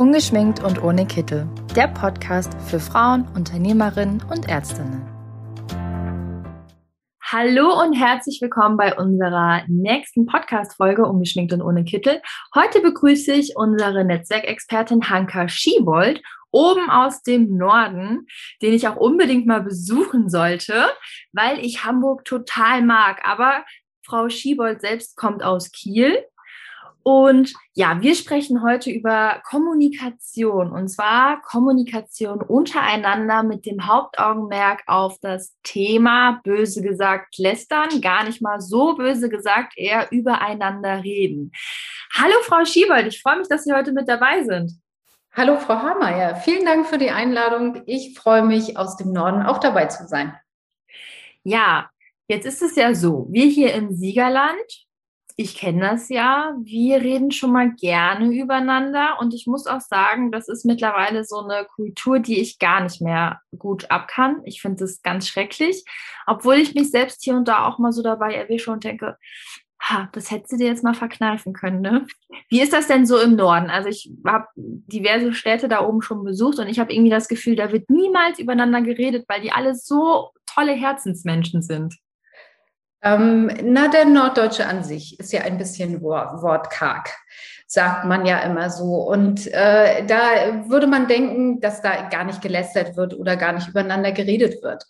Ungeschminkt und ohne Kittel. Der Podcast für Frauen, Unternehmerinnen und Ärztinnen. Hallo und herzlich willkommen bei unserer nächsten Podcast-Folge Ungeschminkt und ohne Kittel. Heute begrüße ich unsere Netzwerkexpertin Hanka Schiebold oben aus dem Norden, den ich auch unbedingt mal besuchen sollte, weil ich Hamburg total mag. Aber Frau Schiebold selbst kommt aus Kiel und ja, wir sprechen heute über Kommunikation und zwar Kommunikation untereinander mit dem Hauptaugenmerk auf das Thema, böse gesagt, lästern, gar nicht mal so böse gesagt, eher übereinander reden. Hallo Frau Schiebold, ich freue mich, dass Sie heute mit dabei sind. Hallo Frau Hameyer, vielen Dank für die Einladung. Ich freue mich, aus dem Norden auch dabei zu sein. Ja, jetzt ist es ja so, wir hier im Siegerland ich kenne das ja. Wir reden schon mal gerne übereinander und ich muss auch sagen, das ist mittlerweile so eine Kultur, die ich gar nicht mehr gut abkann. Ich finde das ganz schrecklich, obwohl ich mich selbst hier und da auch mal so dabei erwische und denke, ha, das hättest du dir jetzt mal verkneifen können, ne? Wie ist das denn so im Norden? Also ich habe diverse Städte da oben schon besucht und ich habe irgendwie das Gefühl, da wird niemals übereinander geredet, weil die alle so tolle Herzensmenschen sind. Ähm, na, der Norddeutsche an sich ist ja ein bisschen wortkarg, sagt man ja immer so. Und äh, da würde man denken, dass da gar nicht gelästert wird oder gar nicht übereinander geredet wird.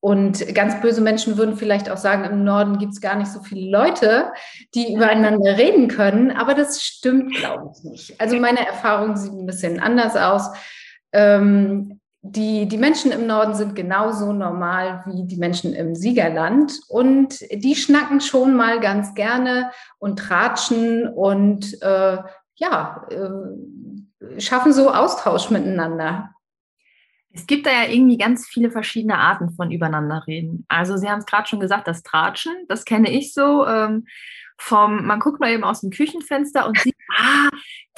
Und ganz böse Menschen würden vielleicht auch sagen, im Norden gibt es gar nicht so viele Leute, die übereinander reden können. Aber das stimmt, glaube ich, nicht. Also meine Erfahrung sieht ein bisschen anders aus. Ähm, die, die Menschen im Norden sind genauso normal wie die Menschen im Siegerland und die schnacken schon mal ganz gerne und tratschen und äh, ja, äh, schaffen so Austausch miteinander. Es gibt da ja irgendwie ganz viele verschiedene Arten von Übereinanderreden. Also Sie haben es gerade schon gesagt, das Tratschen, das kenne ich so. Ähm, vom, man guckt mal eben aus dem Küchenfenster und sieht, ah,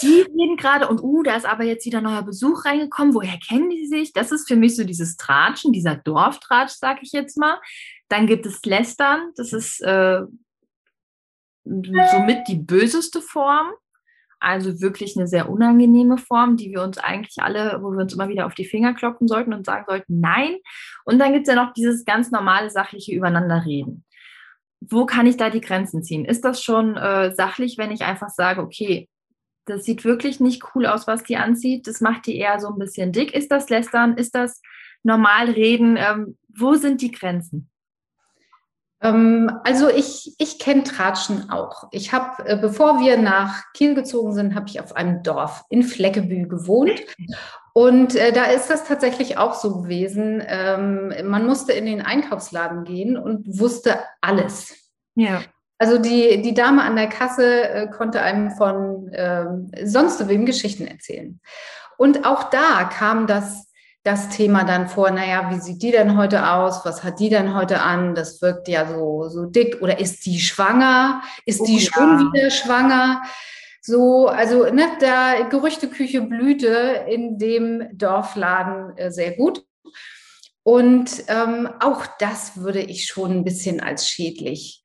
die reden gerade und uh, da ist aber jetzt wieder neuer Besuch reingekommen. Woher kennen die sich? Das ist für mich so dieses Tratschen, dieser Dorftratsch, sag ich jetzt mal. Dann gibt es Lästern, das ist äh, somit die böseste Form. Also wirklich eine sehr unangenehme Form, die wir uns eigentlich alle, wo wir uns immer wieder auf die Finger klopfen sollten und sagen sollten, nein. Und dann gibt es ja noch dieses ganz normale sachliche Übereinanderreden wo kann ich da die Grenzen ziehen? Ist das schon äh, sachlich, wenn ich einfach sage, okay, das sieht wirklich nicht cool aus, was die anzieht, das macht die eher so ein bisschen dick. Ist das Lästern? Ist das normal reden? Ähm, wo sind die Grenzen? Ähm, also ich, ich kenne Tratschen auch. Ich habe, äh, bevor wir nach Kiel gezogen sind, habe ich auf einem Dorf in Fleckebü gewohnt. Und äh, da ist das tatsächlich auch so gewesen. Ähm, man musste in den Einkaufsladen gehen und wusste alles. Ja. Also die, die Dame an der Kasse äh, konnte einem von äh, sonst wem Geschichten erzählen. Und auch da kam das, das Thema dann vor, naja, wie sieht die denn heute aus? Was hat die denn heute an? Das wirkt ja so, so dick. Oder ist die schwanger? Ist oh, die schon ja. wieder schwanger? So, also ne, da Gerüchteküche blühte in dem Dorfladen äh, sehr gut. Und ähm, auch das würde ich schon ein bisschen als schädlich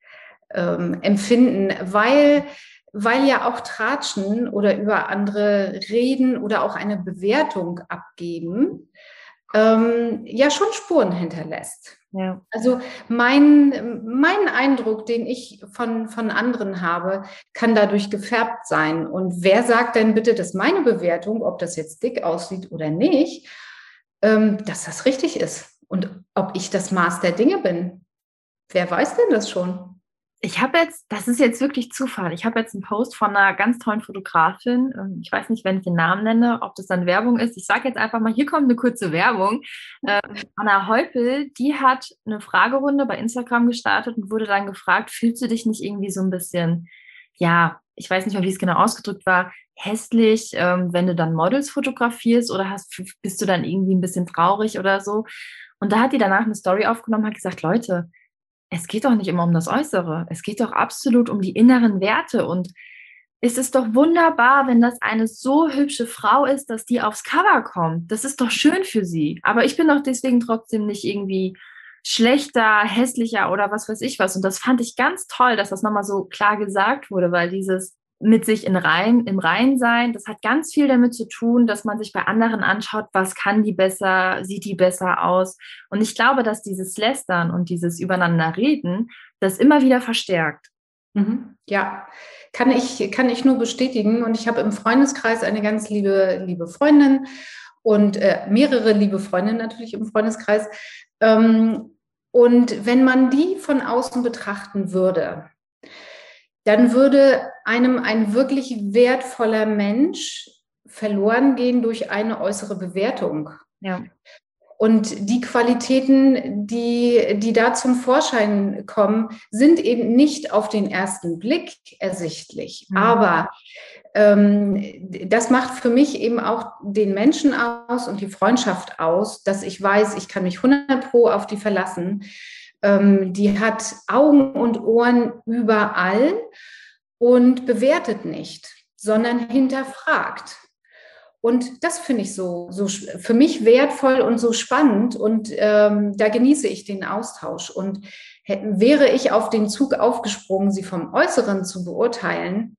ähm, empfinden, weil, weil ja auch Tratschen oder über andere reden oder auch eine Bewertung abgeben, ähm, ja schon Spuren hinterlässt. Ja. Also mein, mein Eindruck, den ich von, von anderen habe, kann dadurch gefärbt sein. Und wer sagt denn bitte, dass meine Bewertung, ob das jetzt dick aussieht oder nicht, ähm, dass das richtig ist? Und ob ich das Maß der Dinge bin? Wer weiß denn das schon? Ich habe jetzt, das ist jetzt wirklich Zufall, ich habe jetzt einen Post von einer ganz tollen Fotografin. Ähm, ich weiß nicht, wenn ich den Namen nenne, ob das dann Werbung ist. Ich sage jetzt einfach mal, hier kommt eine kurze Werbung. Ähm, Anna Heupel, die hat eine Fragerunde bei Instagram gestartet und wurde dann gefragt, fühlst du dich nicht irgendwie so ein bisschen, ja, ich weiß nicht mehr, wie es genau ausgedrückt war, hässlich, ähm, wenn du dann Models fotografierst oder hast, bist du dann irgendwie ein bisschen traurig oder so? Und da hat die danach eine Story aufgenommen, hat gesagt, Leute, es geht doch nicht immer um das Äußere. Es geht doch absolut um die inneren Werte. Und es ist doch wunderbar, wenn das eine so hübsche Frau ist, dass die aufs Cover kommt. Das ist doch schön für sie. Aber ich bin doch deswegen trotzdem nicht irgendwie schlechter, hässlicher oder was weiß ich was. Und das fand ich ganz toll, dass das nochmal so klar gesagt wurde, weil dieses, mit sich in Rein, im Rein sein. Das hat ganz viel damit zu tun, dass man sich bei anderen anschaut, was kann die besser, sieht die besser aus. Und ich glaube, dass dieses Lästern und dieses Übereinander reden das immer wieder verstärkt. Mhm. Ja, kann ich, kann ich nur bestätigen. Und ich habe im Freundeskreis eine ganz liebe, liebe Freundin und äh, mehrere liebe Freundinnen natürlich im Freundeskreis. Ähm, und wenn man die von außen betrachten würde, dann würde einem ein wirklich wertvoller Mensch verloren gehen durch eine äußere Bewertung. Ja. Und die Qualitäten, die, die da zum Vorschein kommen, sind eben nicht auf den ersten Blick ersichtlich. Mhm. Aber ähm, das macht für mich eben auch den Menschen aus und die Freundschaft aus, dass ich weiß, ich kann mich 100 Pro auf die verlassen. Ähm, die hat Augen und Ohren überall und bewertet nicht, sondern hinterfragt. Und das finde ich so, so für mich wertvoll und so spannend. Und ähm, da genieße ich den Austausch. Und wäre ich auf den Zug aufgesprungen, sie vom Äußeren zu beurteilen,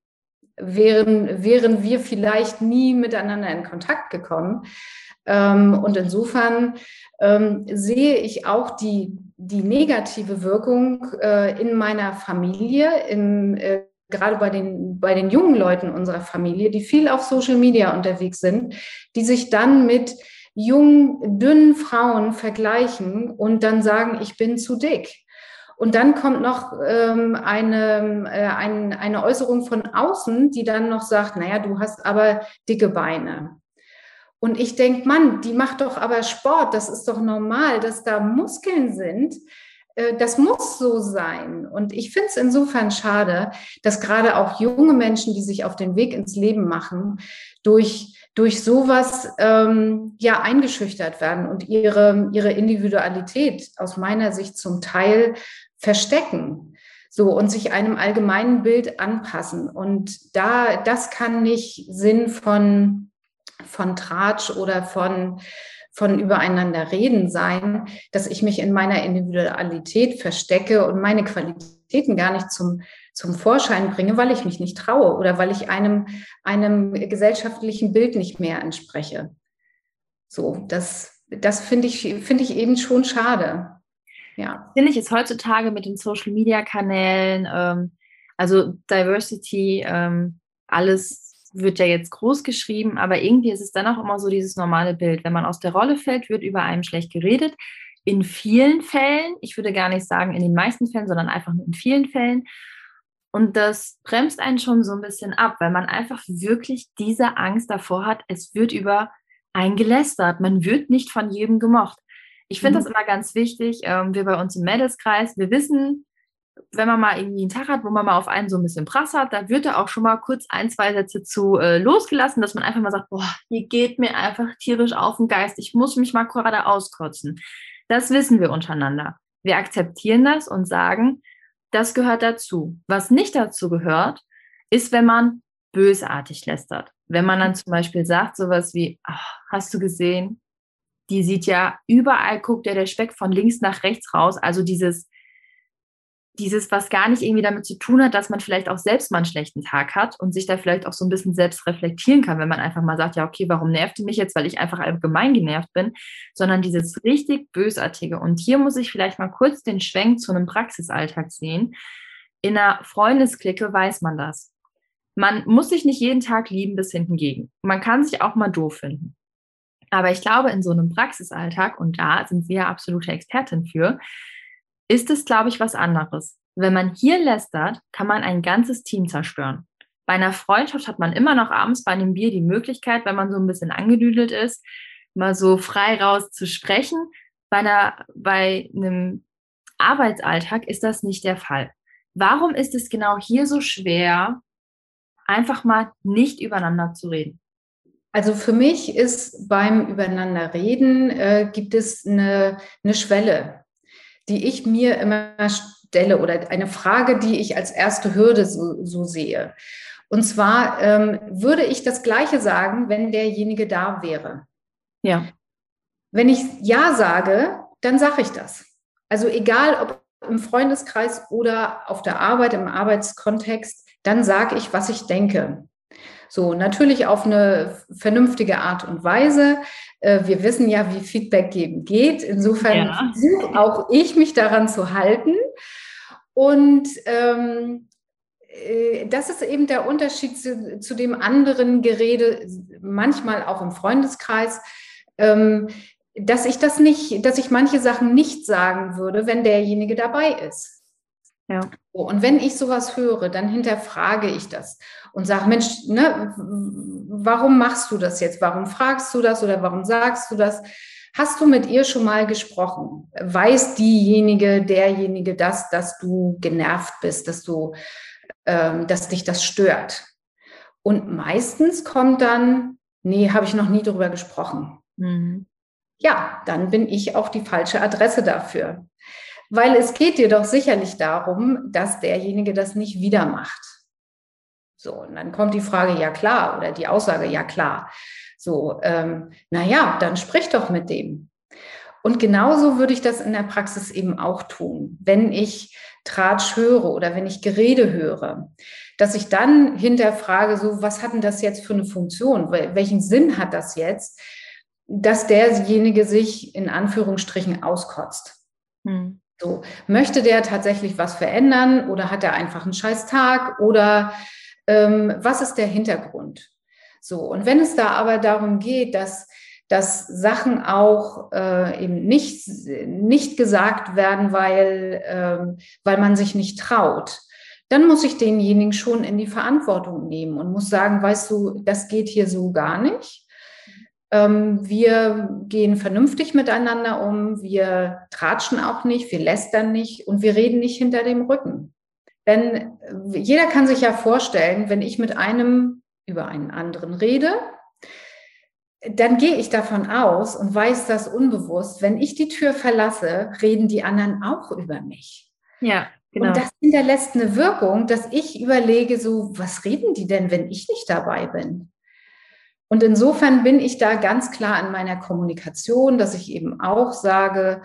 wären, wären wir vielleicht nie miteinander in Kontakt gekommen. Ähm, und insofern ähm, sehe ich auch die, die negative Wirkung äh, in meiner Familie, im, äh, gerade bei den, bei den jungen Leuten unserer Familie, die viel auf Social Media unterwegs sind, die sich dann mit jungen, dünnen Frauen vergleichen und dann sagen, ich bin zu dick. Und dann kommt noch ähm, eine, äh, ein, eine Äußerung von außen, die dann noch sagt, naja, du hast aber dicke Beine. Und ich denke, Mann, die macht doch aber Sport, das ist doch normal, dass da Muskeln sind. Äh, das muss so sein. Und ich finde es insofern schade, dass gerade auch junge Menschen, die sich auf den Weg ins Leben machen, durch, durch sowas ähm, ja eingeschüchtert werden und ihre, ihre Individualität aus meiner Sicht zum Teil verstecken. So und sich einem allgemeinen Bild anpassen. Und da, das kann nicht Sinn von, von Tratsch oder von von übereinander reden sein, dass ich mich in meiner Individualität verstecke und meine Qualitäten gar nicht zum, zum Vorschein bringe, weil ich mich nicht traue oder weil ich einem, einem gesellschaftlichen Bild nicht mehr entspreche. So, das, das finde ich, finde ich eben schon schade. Ja. Finde ich es heutzutage mit den Social Media Kanälen, ähm, also Diversity, ähm, alles wird ja jetzt groß geschrieben, aber irgendwie ist es dann auch immer so dieses normale Bild. Wenn man aus der Rolle fällt, wird über einem schlecht geredet. In vielen Fällen, ich würde gar nicht sagen in den meisten Fällen, sondern einfach nur in vielen Fällen. Und das bremst einen schon so ein bisschen ab, weil man einfach wirklich diese Angst davor hat, es wird über einen gelästert. Man wird nicht von jedem gemocht. Ich finde mhm. das immer ganz wichtig. Ähm, wir bei uns im Mädelskreis, wir wissen, wenn man mal irgendwie einen Tag hat, wo man mal auf einen so ein bisschen Prass hat, da wird er auch schon mal kurz ein, zwei Sätze zu äh, losgelassen, dass man einfach mal sagt, boah, hier geht mir einfach tierisch auf den Geist, ich muss mich mal gerade auskotzen. Das wissen wir untereinander. Wir akzeptieren das und sagen, das gehört dazu. Was nicht dazu gehört, ist, wenn man bösartig lästert. Wenn man dann zum Beispiel sagt, sowas wie, ach, hast du gesehen, die sieht ja überall, guckt ja der Speck von links nach rechts raus. Also dieses, dieses, was gar nicht irgendwie damit zu tun hat, dass man vielleicht auch selbst mal einen schlechten Tag hat und sich da vielleicht auch so ein bisschen selbst reflektieren kann, wenn man einfach mal sagt, ja, okay, warum nervt die mich jetzt, weil ich einfach allgemein genervt bin, sondern dieses richtig bösartige. Und hier muss ich vielleicht mal kurz den Schwenk zu einem Praxisalltag sehen. In einer Freundesklicke weiß man das. Man muss sich nicht jeden Tag lieben bis hinten gegen. Man kann sich auch mal doof finden. Aber ich glaube, in so einem Praxisalltag, und da sind Sie ja absolute Expertin für, ist es, glaube ich, was anderes. Wenn man hier lästert, kann man ein ganzes Team zerstören. Bei einer Freundschaft hat man immer noch abends bei einem Bier die Möglichkeit, wenn man so ein bisschen angedüdelt ist, mal so frei raus zu sprechen. Bei, einer, bei einem Arbeitsalltag ist das nicht der Fall. Warum ist es genau hier so schwer, einfach mal nicht übereinander zu reden? Also für mich ist beim Übereinanderreden äh, gibt es eine, eine Schwelle die ich mir immer stelle oder eine Frage, die ich als erste Hürde so, so sehe. Und zwar ähm, würde ich das Gleiche sagen, wenn derjenige da wäre. Ja. Wenn ich Ja sage, dann sage ich das. Also egal ob im Freundeskreis oder auf der Arbeit, im Arbeitskontext, dann sage ich, was ich denke. So, natürlich auf eine vernünftige Art und Weise. Äh, wir wissen ja, wie Feedback geben geht. Insofern ja. versuche auch ich, mich daran zu halten. Und ähm, äh, das ist eben der Unterschied zu, zu, dem anderen Gerede, manchmal auch im Freundeskreis, ähm, dass ich das nicht, dass ich manche Sachen nicht sagen würde, wenn derjenige dabei ist. Ja. Und wenn ich sowas höre, dann hinterfrage ich das und sage, Mensch, ne, warum machst du das jetzt? Warum fragst du das oder warum sagst du das? Hast du mit ihr schon mal gesprochen? Weiß diejenige, derjenige das, dass du genervt bist, dass du, ähm, dass dich das stört? Und meistens kommt dann, nee, habe ich noch nie darüber gesprochen. Mhm. Ja, dann bin ich auch die falsche Adresse dafür. Weil es geht dir doch sicherlich darum, dass derjenige das nicht wieder macht. So, und dann kommt die Frage, ja klar, oder die Aussage, ja klar. So, ähm, naja, dann sprich doch mit dem. Und genauso würde ich das in der Praxis eben auch tun. Wenn ich Tratsch höre oder wenn ich Gerede höre, dass ich dann hinterfrage, so, was hat denn das jetzt für eine Funktion? Welchen Sinn hat das jetzt, dass derjenige sich in Anführungsstrichen auskotzt? Hm. So, möchte der tatsächlich was verändern oder hat er einfach einen scheiß Tag oder ähm, was ist der Hintergrund? So, und wenn es da aber darum geht, dass, dass Sachen auch äh, eben nicht, nicht gesagt werden, weil, äh, weil man sich nicht traut, dann muss ich denjenigen schon in die Verantwortung nehmen und muss sagen, weißt du, das geht hier so gar nicht. Ähm, wir gehen vernünftig miteinander um, wir tratschen auch nicht, wir lästern nicht und wir reden nicht hinter dem Rücken. Denn jeder kann sich ja vorstellen, wenn ich mit einem über einen anderen rede, dann gehe ich davon aus und weiß das unbewusst, wenn ich die Tür verlasse, reden die anderen auch über mich. Ja, genau. Und das hinterlässt eine Wirkung, dass ich überlege, so, was reden die denn, wenn ich nicht dabei bin? Und insofern bin ich da ganz klar in meiner Kommunikation, dass ich eben auch sage,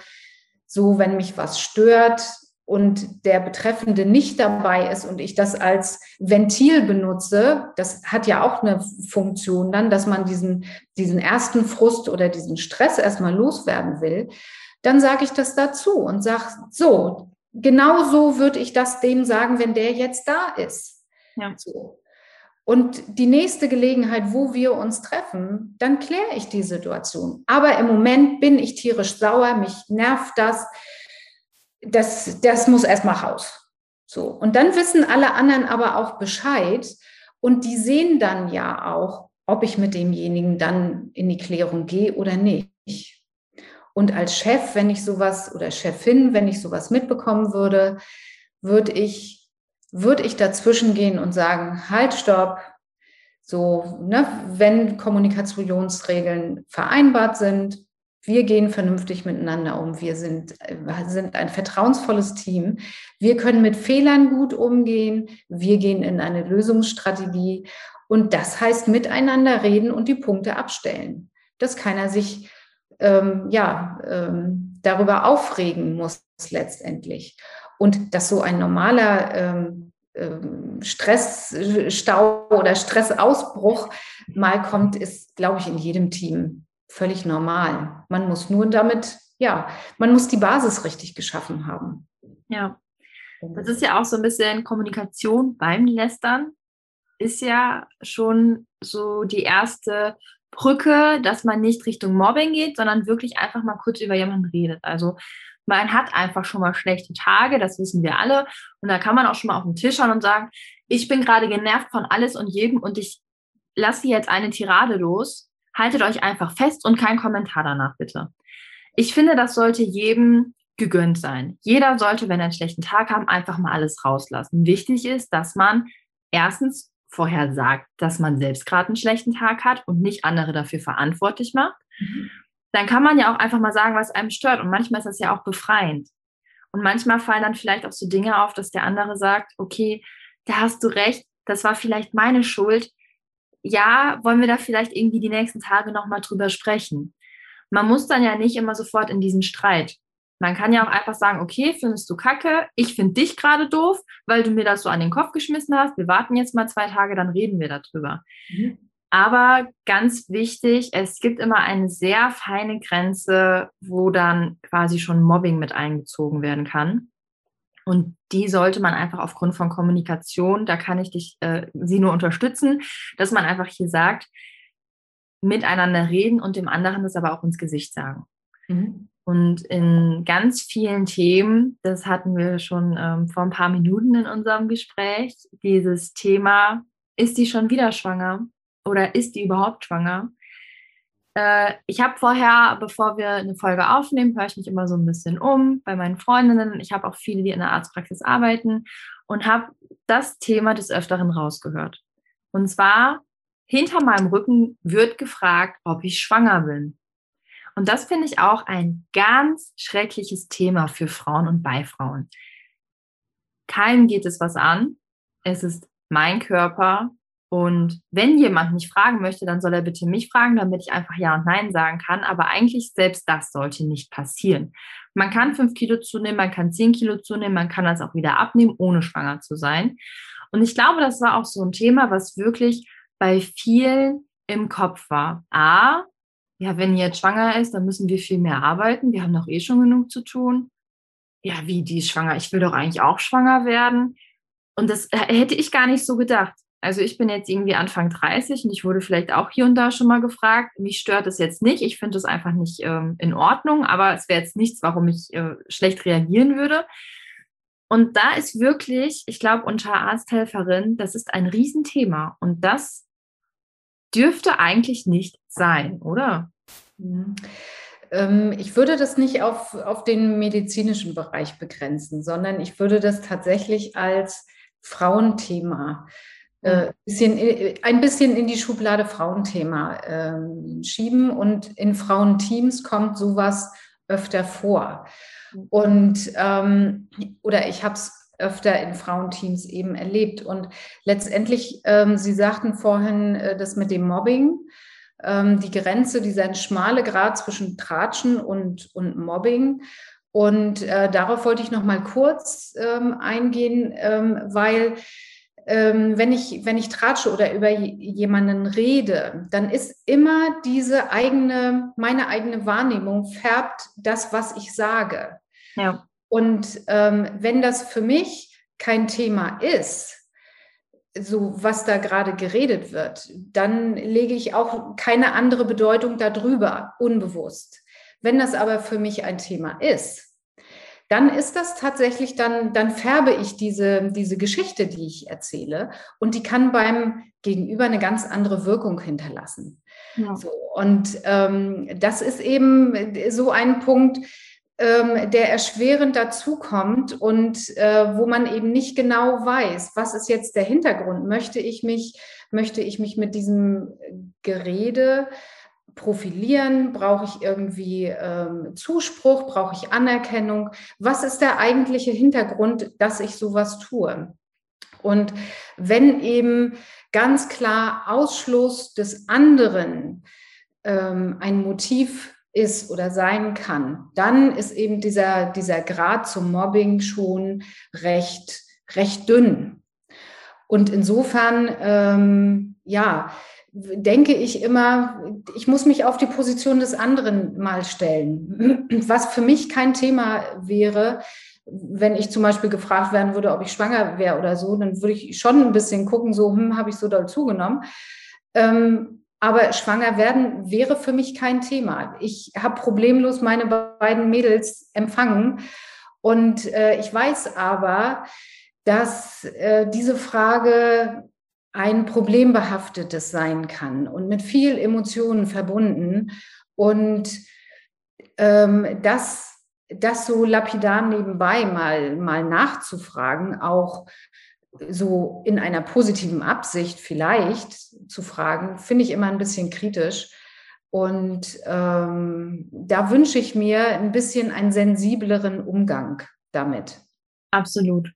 so wenn mich was stört und der Betreffende nicht dabei ist und ich das als Ventil benutze, das hat ja auch eine Funktion dann, dass man diesen, diesen ersten Frust oder diesen Stress erstmal loswerden will, dann sage ich das dazu und sage, so, genau so würde ich das dem sagen, wenn der jetzt da ist. Ja. So. Und die nächste Gelegenheit, wo wir uns treffen, dann kläre ich die Situation. Aber im Moment bin ich tierisch sauer, mich nervt das. Das, das muss erstmal raus. So. Und dann wissen alle anderen aber auch Bescheid. Und die sehen dann ja auch, ob ich mit demjenigen dann in die Klärung gehe oder nicht. Und als Chef, wenn ich sowas oder Chefin, wenn ich sowas mitbekommen würde, würde ich würde ich dazwischen gehen und sagen, halt, stopp. So, ne, wenn Kommunikationsregeln vereinbart sind, wir gehen vernünftig miteinander um. Wir sind, sind ein vertrauensvolles Team. Wir können mit Fehlern gut umgehen. Wir gehen in eine Lösungsstrategie. Und das heißt miteinander reden und die Punkte abstellen. Dass keiner sich ähm, ja, ähm, darüber aufregen muss letztendlich. Und dass so ein normaler ähm, ähm, Stressstau oder Stressausbruch mal kommt, ist, glaube ich, in jedem Team völlig normal. Man muss nur damit, ja, man muss die Basis richtig geschaffen haben. Ja, das ist ja auch so ein bisschen Kommunikation beim Lästern, ist ja schon so die erste Brücke, dass man nicht Richtung Mobbing geht, sondern wirklich einfach mal kurz über jemanden redet. Also man hat einfach schon mal schlechte Tage, das wissen wir alle. Und da kann man auch schon mal auf den Tisch schauen und sagen, ich bin gerade genervt von alles und jedem und ich lasse jetzt eine Tirade los. Haltet euch einfach fest und kein Kommentar danach, bitte. Ich finde, das sollte jedem gegönnt sein. Jeder sollte, wenn er einen schlechten Tag hat, einfach mal alles rauslassen. Wichtig ist, dass man erstens vorher sagt, dass man selbst gerade einen schlechten Tag hat und nicht andere dafür verantwortlich macht. Mhm dann kann man ja auch einfach mal sagen, was einem stört. Und manchmal ist das ja auch befreiend. Und manchmal fallen dann vielleicht auch so Dinge auf, dass der andere sagt, okay, da hast du recht, das war vielleicht meine Schuld. Ja, wollen wir da vielleicht irgendwie die nächsten Tage nochmal drüber sprechen? Man muss dann ja nicht immer sofort in diesen Streit. Man kann ja auch einfach sagen, okay, findest du kacke, ich finde dich gerade doof, weil du mir das so an den Kopf geschmissen hast. Wir warten jetzt mal zwei Tage, dann reden wir darüber. Mhm. Aber ganz wichtig, es gibt immer eine sehr feine Grenze, wo dann quasi schon Mobbing mit eingezogen werden kann. Und die sollte man einfach aufgrund von Kommunikation, da kann ich dich, äh, sie nur unterstützen, dass man einfach hier sagt, miteinander reden und dem anderen das aber auch ins Gesicht sagen. Mhm. Und in ganz vielen Themen, das hatten wir schon ähm, vor ein paar Minuten in unserem Gespräch, dieses Thema, ist die schon wieder schwanger oder ist die überhaupt schwanger? Äh, ich habe vorher, bevor wir eine Folge aufnehmen, höre ich mich immer so ein bisschen um bei meinen Freundinnen. Ich habe auch viele, die in der Arztpraxis arbeiten und habe das Thema des Öfteren rausgehört. Und zwar hinter meinem Rücken wird gefragt, ob ich schwanger bin. Und das finde ich auch ein ganz schreckliches Thema für Frauen und bei Frauen. Keinem geht es was an. Es ist mein Körper. Und wenn jemand mich fragen möchte, dann soll er bitte mich fragen, damit ich einfach Ja und Nein sagen kann. Aber eigentlich selbst das sollte nicht passieren. Man kann fünf Kilo zunehmen, man kann zehn Kilo zunehmen, man kann das auch wieder abnehmen, ohne schwanger zu sein. Und ich glaube, das war auch so ein Thema, was wirklich bei vielen im Kopf war. A, ja, wenn jetzt schwanger ist, dann müssen wir viel mehr arbeiten. Wir haben doch eh schon genug zu tun. Ja, wie, die ist schwanger? Ich will doch eigentlich auch schwanger werden. Und das hätte ich gar nicht so gedacht. Also ich bin jetzt irgendwie Anfang 30 und ich wurde vielleicht auch hier und da schon mal gefragt. Mich stört es jetzt nicht. Ich finde es einfach nicht ähm, in Ordnung, aber es wäre jetzt nichts, warum ich äh, schlecht reagieren würde. Und da ist wirklich, ich glaube, unter Arzthelferin, das ist ein Riesenthema. Und das dürfte eigentlich nicht sein, oder? Mhm. Ähm, ich würde das nicht auf, auf den medizinischen Bereich begrenzen, sondern ich würde das tatsächlich als Frauenthema äh, bisschen, äh, ein bisschen in die Schublade Frauenthema äh, schieben und in Frauenteams kommt sowas öfter vor. Und ähm, oder ich habe es öfter in Frauenteams eben erlebt. Und letztendlich, ähm, Sie sagten vorhin äh, das mit dem Mobbing, ähm, die Grenze, dieser schmale Grad zwischen Tratschen und, und Mobbing. Und äh, darauf wollte ich noch mal kurz ähm, eingehen, ähm, weil ähm, wenn, ich, wenn ich tratsche oder über jemanden rede, dann ist immer diese eigene, meine eigene Wahrnehmung färbt das, was ich sage. Ja. Und ähm, wenn das für mich kein Thema ist, so was da gerade geredet wird, dann lege ich auch keine andere Bedeutung darüber, unbewusst. Wenn das aber für mich ein Thema ist, dann ist das tatsächlich, dann, dann färbe ich diese, diese Geschichte, die ich erzähle, und die kann beim Gegenüber eine ganz andere Wirkung hinterlassen. Ja. So, und ähm, das ist eben so ein Punkt, ähm, der erschwerend dazukommt und äh, wo man eben nicht genau weiß, was ist jetzt der Hintergrund? Möchte ich mich, möchte ich mich mit diesem Gerede profilieren? Brauche ich irgendwie ähm, Zuspruch? Brauche ich Anerkennung? Was ist der eigentliche Hintergrund, dass ich sowas tue? Und wenn eben ganz klar Ausschluss des anderen ähm, ein Motiv ist oder sein kann, dann ist eben dieser, dieser Grad zum Mobbing schon recht, recht dünn. Und insofern, ähm, ja, denke ich immer, ich muss mich auf die Position des anderen mal stellen. Was für mich kein Thema wäre, wenn ich zum Beispiel gefragt werden würde, ob ich schwanger wäre oder so, dann würde ich schon ein bisschen gucken, so, hm, habe ich so doll zugenommen. Ähm, aber schwanger werden wäre für mich kein Thema. Ich habe problemlos meine beiden Mädels empfangen. Und äh, ich weiß aber, dass äh, diese Frage ein problembehaftetes sein kann und mit viel Emotionen verbunden. Und ähm, das, das so lapidar nebenbei mal, mal nachzufragen, auch so in einer positiven Absicht vielleicht zu fragen, finde ich immer ein bisschen kritisch. Und ähm, da wünsche ich mir ein bisschen einen sensibleren Umgang damit. Absolut.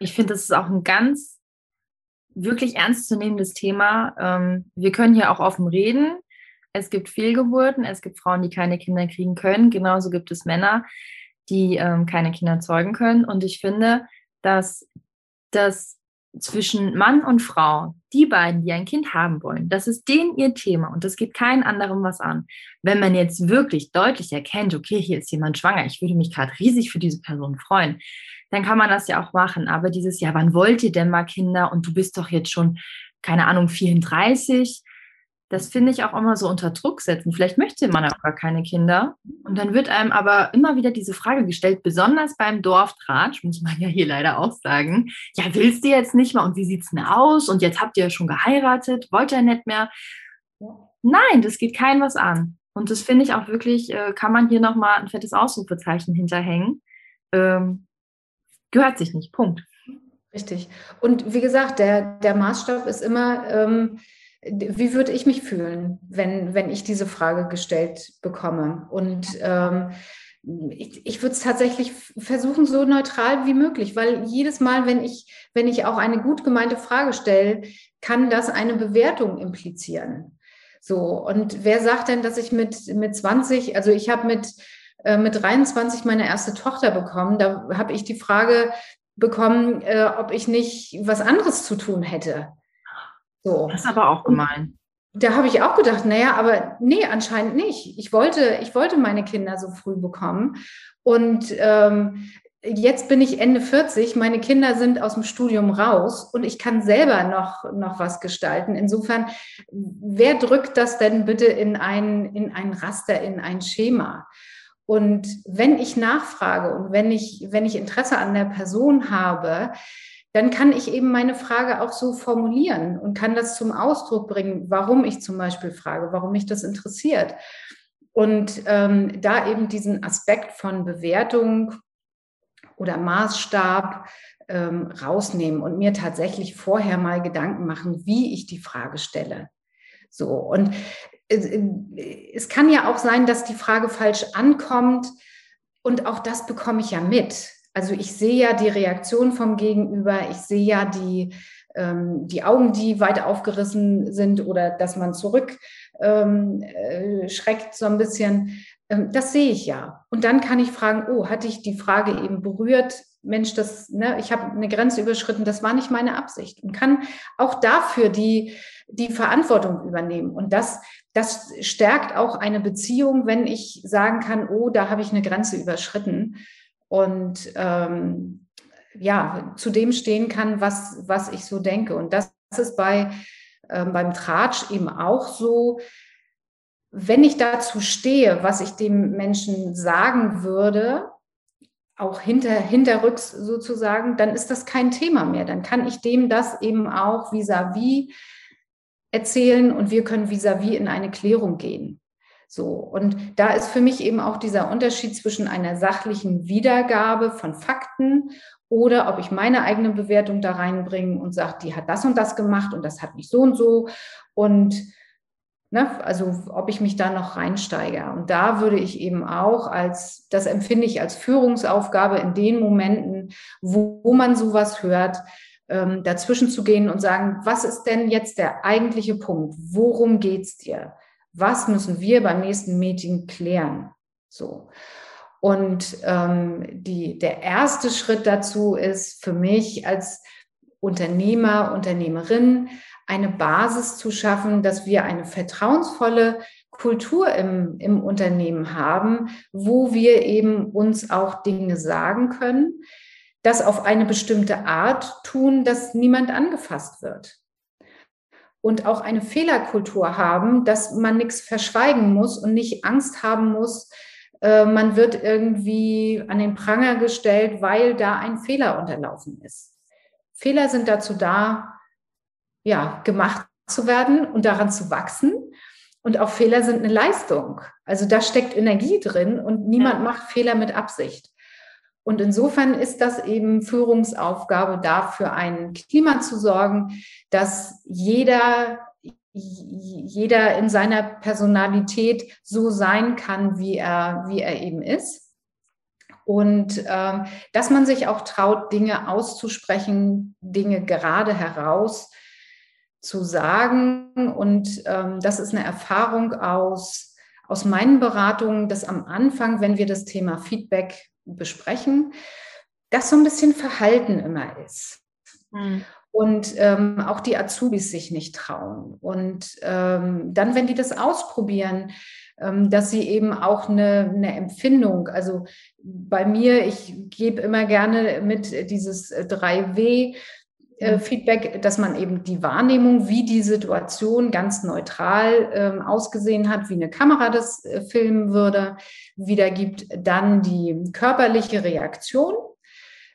Ich finde, das ist auch ein ganz wirklich ernstzunehmendes Thema. Ähm, wir können hier auch offen reden. Es gibt Fehlgeburten, es gibt Frauen, die keine Kinder kriegen können. Genauso gibt es Männer, die ähm, keine Kinder zeugen können. Und ich finde, dass das zwischen Mann und Frau, die beiden, die ein Kind haben wollen, das ist denen ihr Thema und das geht keinen anderen was an. Wenn man jetzt wirklich deutlich erkennt, okay, hier ist jemand schwanger, ich würde mich gerade riesig für diese Person freuen, dann kann man das ja auch machen. Aber dieses, ja, wann wollt ihr denn mal Kinder und du bist doch jetzt schon, keine Ahnung, 34, das finde ich auch immer so unter Druck setzen. Vielleicht möchte man auch gar keine Kinder. Und dann wird einem aber immer wieder diese Frage gestellt, besonders beim Dorftratsch, muss man ja hier leider auch sagen. Ja, willst du jetzt nicht mal? Und wie sieht es denn aus? Und jetzt habt ihr ja schon geheiratet, wollt ihr nicht mehr? Nein, das geht keinem was an. Und das finde ich auch wirklich, äh, kann man hier nochmal ein fettes Ausrufezeichen hinterhängen. Ähm, gehört sich nicht. Punkt. Richtig. Und wie gesagt, der, der Maßstab ist immer, ähm, wie würde ich mich fühlen, wenn, wenn ich diese Frage gestellt bekomme? Und ähm, ich, ich würde es tatsächlich versuchen, so neutral wie möglich, weil jedes Mal, wenn ich, wenn ich auch eine gut gemeinte Frage stelle, kann das eine Bewertung implizieren. So, und wer sagt denn, dass ich mit, mit 20, also ich habe mit, äh, mit 23 meine erste Tochter bekommen, da habe ich die Frage bekommen, äh, ob ich nicht was anderes zu tun hätte. So. Das ist aber auch gemein. Da habe ich auch gedacht, naja, aber nee, anscheinend nicht. Ich wollte, ich wollte meine Kinder so früh bekommen. Und ähm, jetzt bin ich Ende 40, meine Kinder sind aus dem Studium raus und ich kann selber noch, noch was gestalten. Insofern, wer drückt das denn bitte in ein, in ein Raster, in ein Schema? Und wenn ich nachfrage und wenn ich, wenn ich Interesse an der Person habe, dann kann ich eben meine Frage auch so formulieren und kann das zum Ausdruck bringen, warum ich zum Beispiel frage, warum mich das interessiert. Und ähm, da eben diesen Aspekt von Bewertung oder Maßstab ähm, rausnehmen und mir tatsächlich vorher mal Gedanken machen, wie ich die Frage stelle. So, und es kann ja auch sein, dass die Frage falsch ankommt und auch das bekomme ich ja mit. Also ich sehe ja die Reaktion vom Gegenüber, ich sehe ja die, ähm, die Augen, die weit aufgerissen sind oder dass man zurück ähm, äh, so ein bisschen. Ähm, das sehe ich ja. Und dann kann ich fragen, oh, hatte ich die Frage eben berührt? Mensch, das, ne, ich habe eine Grenze überschritten, das war nicht meine Absicht. Und kann auch dafür die, die Verantwortung übernehmen. Und das, das stärkt auch eine Beziehung, wenn ich sagen kann, oh, da habe ich eine Grenze überschritten und ähm, ja, zu dem stehen kann, was, was ich so denke. Und das ist bei, äh, beim Tratsch eben auch so, wenn ich dazu stehe, was ich dem Menschen sagen würde, auch hinter, hinterrücks sozusagen, dann ist das kein Thema mehr. Dann kann ich dem das eben auch vis-à-vis -vis erzählen und wir können vis-à-vis -vis in eine Klärung gehen. So, und da ist für mich eben auch dieser Unterschied zwischen einer sachlichen Wiedergabe von Fakten oder ob ich meine eigene Bewertung da reinbringe und sage, die hat das und das gemacht und das hat mich so und so. Und ne, also ob ich mich da noch reinsteige. Und da würde ich eben auch als, das empfinde ich als Führungsaufgabe in den Momenten, wo, wo man sowas hört, ähm, dazwischen zu gehen und sagen, was ist denn jetzt der eigentliche Punkt? Worum geht's dir? was müssen wir beim nächsten Meeting klären? So. Und ähm, die, der erste Schritt dazu ist für mich als Unternehmer, Unternehmerin eine Basis zu schaffen, dass wir eine vertrauensvolle Kultur im, im Unternehmen haben, wo wir eben uns auch Dinge sagen können, das auf eine bestimmte Art tun, dass niemand angefasst wird und auch eine Fehlerkultur haben, dass man nichts verschweigen muss und nicht Angst haben muss, äh, man wird irgendwie an den Pranger gestellt, weil da ein Fehler unterlaufen ist. Fehler sind dazu da, ja, gemacht zu werden und daran zu wachsen. Und auch Fehler sind eine Leistung. Also da steckt Energie drin und niemand ja. macht Fehler mit Absicht. Und insofern ist das eben Führungsaufgabe, dafür ein Klima zu sorgen, dass jeder, jeder in seiner Personalität so sein kann, wie er, wie er eben ist. Und ähm, dass man sich auch traut, Dinge auszusprechen, Dinge gerade heraus zu sagen. Und ähm, das ist eine Erfahrung aus, aus meinen Beratungen, dass am Anfang, wenn wir das Thema Feedback besprechen, dass so ein bisschen Verhalten immer ist. Mhm. Und ähm, auch die Azubis sich nicht trauen. Und ähm, dann, wenn die das ausprobieren, ähm, dass sie eben auch eine, eine Empfindung, also bei mir, ich gebe immer gerne mit dieses 3W, äh. Feedback, dass man eben die Wahrnehmung, wie die Situation ganz neutral ähm, ausgesehen hat, wie eine Kamera das äh, filmen würde, wiedergibt. Dann die körperliche Reaktion.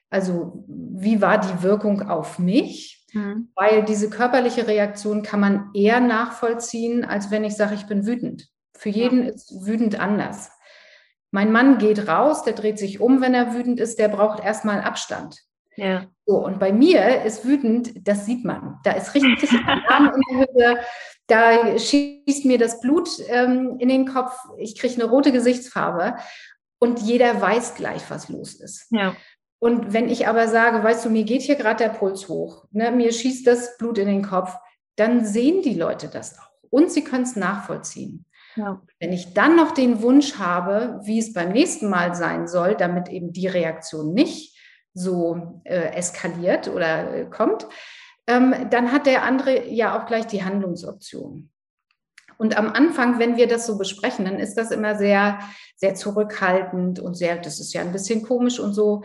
Also wie war die Wirkung auf mich? Mhm. Weil diese körperliche Reaktion kann man eher nachvollziehen, als wenn ich sage, ich bin wütend. Für jeden ja. ist wütend anders. Mein Mann geht raus, der dreht sich um, wenn er wütend ist, der braucht erstmal Abstand. Ja. So, und bei mir ist wütend, das sieht man. Da ist richtig Alarm in der Höhe, da schießt mir das Blut ähm, in den Kopf, ich kriege eine rote Gesichtsfarbe und jeder weiß gleich, was los ist. Ja. Und wenn ich aber sage, weißt du, mir geht hier gerade der Puls hoch, ne, mir schießt das Blut in den Kopf, dann sehen die Leute das auch und sie können es nachvollziehen. Ja. Wenn ich dann noch den Wunsch habe, wie es beim nächsten Mal sein soll, damit eben die Reaktion nicht so äh, eskaliert oder äh, kommt, ähm, dann hat der andere ja auch gleich die Handlungsoption. Und am Anfang, wenn wir das so besprechen, dann ist das immer sehr, sehr zurückhaltend und sehr, das ist ja ein bisschen komisch und so.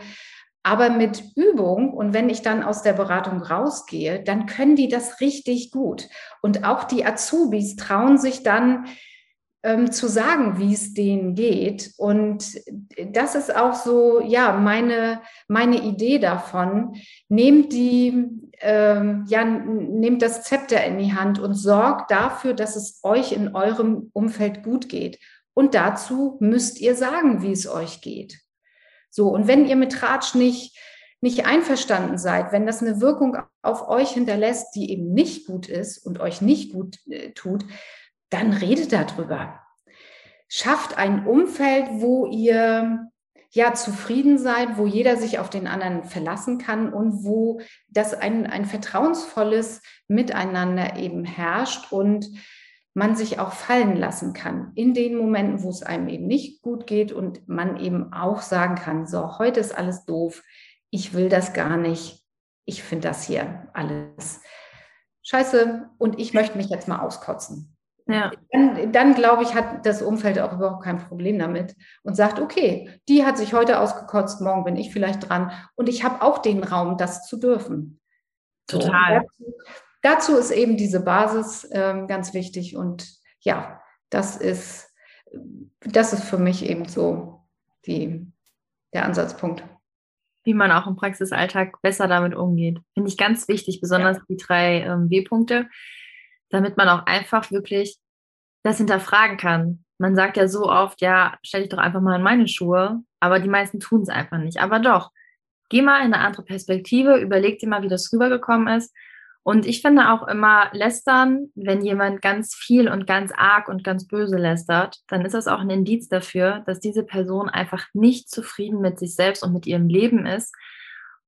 Aber mit Übung und wenn ich dann aus der Beratung rausgehe, dann können die das richtig gut. Und auch die Azubis trauen sich dann ähm, zu sagen, wie es denen geht. Und das ist auch so, ja, meine, meine Idee davon. Nehmt die, ähm, ja, nehmt das Zepter in die Hand und sorgt dafür, dass es euch in eurem Umfeld gut geht. Und dazu müsst ihr sagen, wie es euch geht. So, und wenn ihr mit Ratsch nicht, nicht einverstanden seid, wenn das eine Wirkung auf euch hinterlässt, die eben nicht gut ist und euch nicht gut äh, tut, dann redet darüber. Schafft ein Umfeld, wo ihr ja zufrieden seid, wo jeder sich auf den anderen verlassen kann und wo das ein, ein vertrauensvolles Miteinander eben herrscht und man sich auch fallen lassen kann in den Momenten, wo es einem eben nicht gut geht und man eben auch sagen kann, so, heute ist alles doof, ich will das gar nicht, ich finde das hier alles scheiße und ich möchte mich jetzt mal auskotzen. Ja. Dann, dann glaube ich, hat das Umfeld auch überhaupt kein Problem damit und sagt, okay, die hat sich heute ausgekotzt, morgen bin ich vielleicht dran und ich habe auch den Raum, das zu dürfen. Total. So, dazu, dazu, ist eben diese Basis ähm, ganz wichtig und ja, das ist, das ist für mich eben so die, der Ansatzpunkt. Wie man auch im Praxisalltag besser damit umgeht. Finde ich ganz wichtig, besonders ja. die drei ähm, W-Punkte damit man auch einfach wirklich das hinterfragen kann. Man sagt ja so oft, ja, stell dich doch einfach mal in meine Schuhe, aber die meisten tun es einfach nicht. Aber doch, geh mal in eine andere Perspektive, überleg dir mal, wie das rübergekommen ist. Und ich finde auch immer lästern, wenn jemand ganz viel und ganz arg und ganz böse lästert, dann ist das auch ein Indiz dafür, dass diese Person einfach nicht zufrieden mit sich selbst und mit ihrem Leben ist.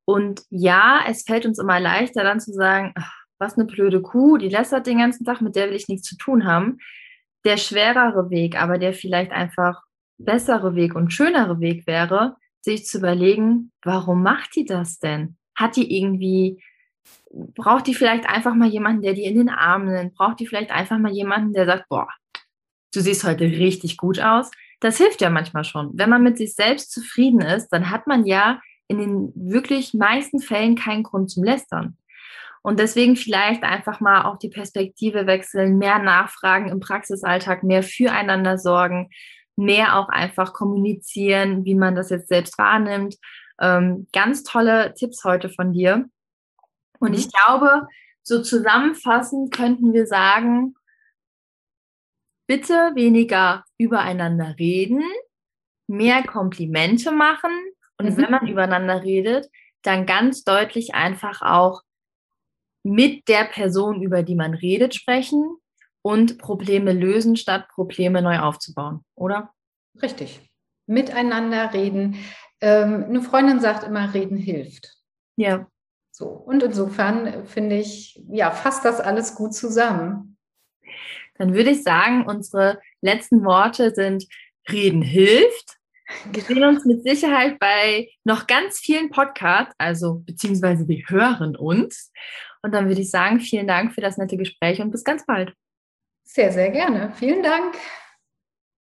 Und ja, es fällt uns immer leichter dann zu sagen, ach, was eine blöde Kuh, die lästert den ganzen Tag, mit der will ich nichts zu tun haben. Der schwerere Weg, aber der vielleicht einfach bessere Weg und schönere Weg wäre, sich zu überlegen, warum macht die das denn? Hat die irgendwie, braucht die vielleicht einfach mal jemanden, der die in den Arm nimmt? Braucht die vielleicht einfach mal jemanden, der sagt, boah, du siehst heute richtig gut aus? Das hilft ja manchmal schon. Wenn man mit sich selbst zufrieden ist, dann hat man ja in den wirklich meisten Fällen keinen Grund zum Lästern. Und deswegen vielleicht einfach mal auch die Perspektive wechseln, mehr nachfragen im Praxisalltag, mehr füreinander sorgen, mehr auch einfach kommunizieren, wie man das jetzt selbst wahrnimmt. Ähm, ganz tolle Tipps heute von dir. Und mhm. ich glaube, so zusammenfassend könnten wir sagen, bitte weniger übereinander reden, mehr Komplimente machen und mhm. wenn man übereinander redet, dann ganz deutlich einfach auch mit der Person, über die man redet, sprechen und Probleme lösen, statt Probleme neu aufzubauen, oder? Richtig. Miteinander reden. Ähm, eine Freundin sagt immer, reden hilft. Ja. So. Und insofern finde ich, ja, fasst das alles gut zusammen. Dann würde ich sagen, unsere letzten Worte sind, reden hilft. Wir sehen uns mit Sicherheit bei noch ganz vielen Podcasts, also beziehungsweise wir hören uns. Und dann würde ich sagen, vielen Dank für das nette Gespräch und bis ganz bald. Sehr, sehr gerne. Vielen Dank.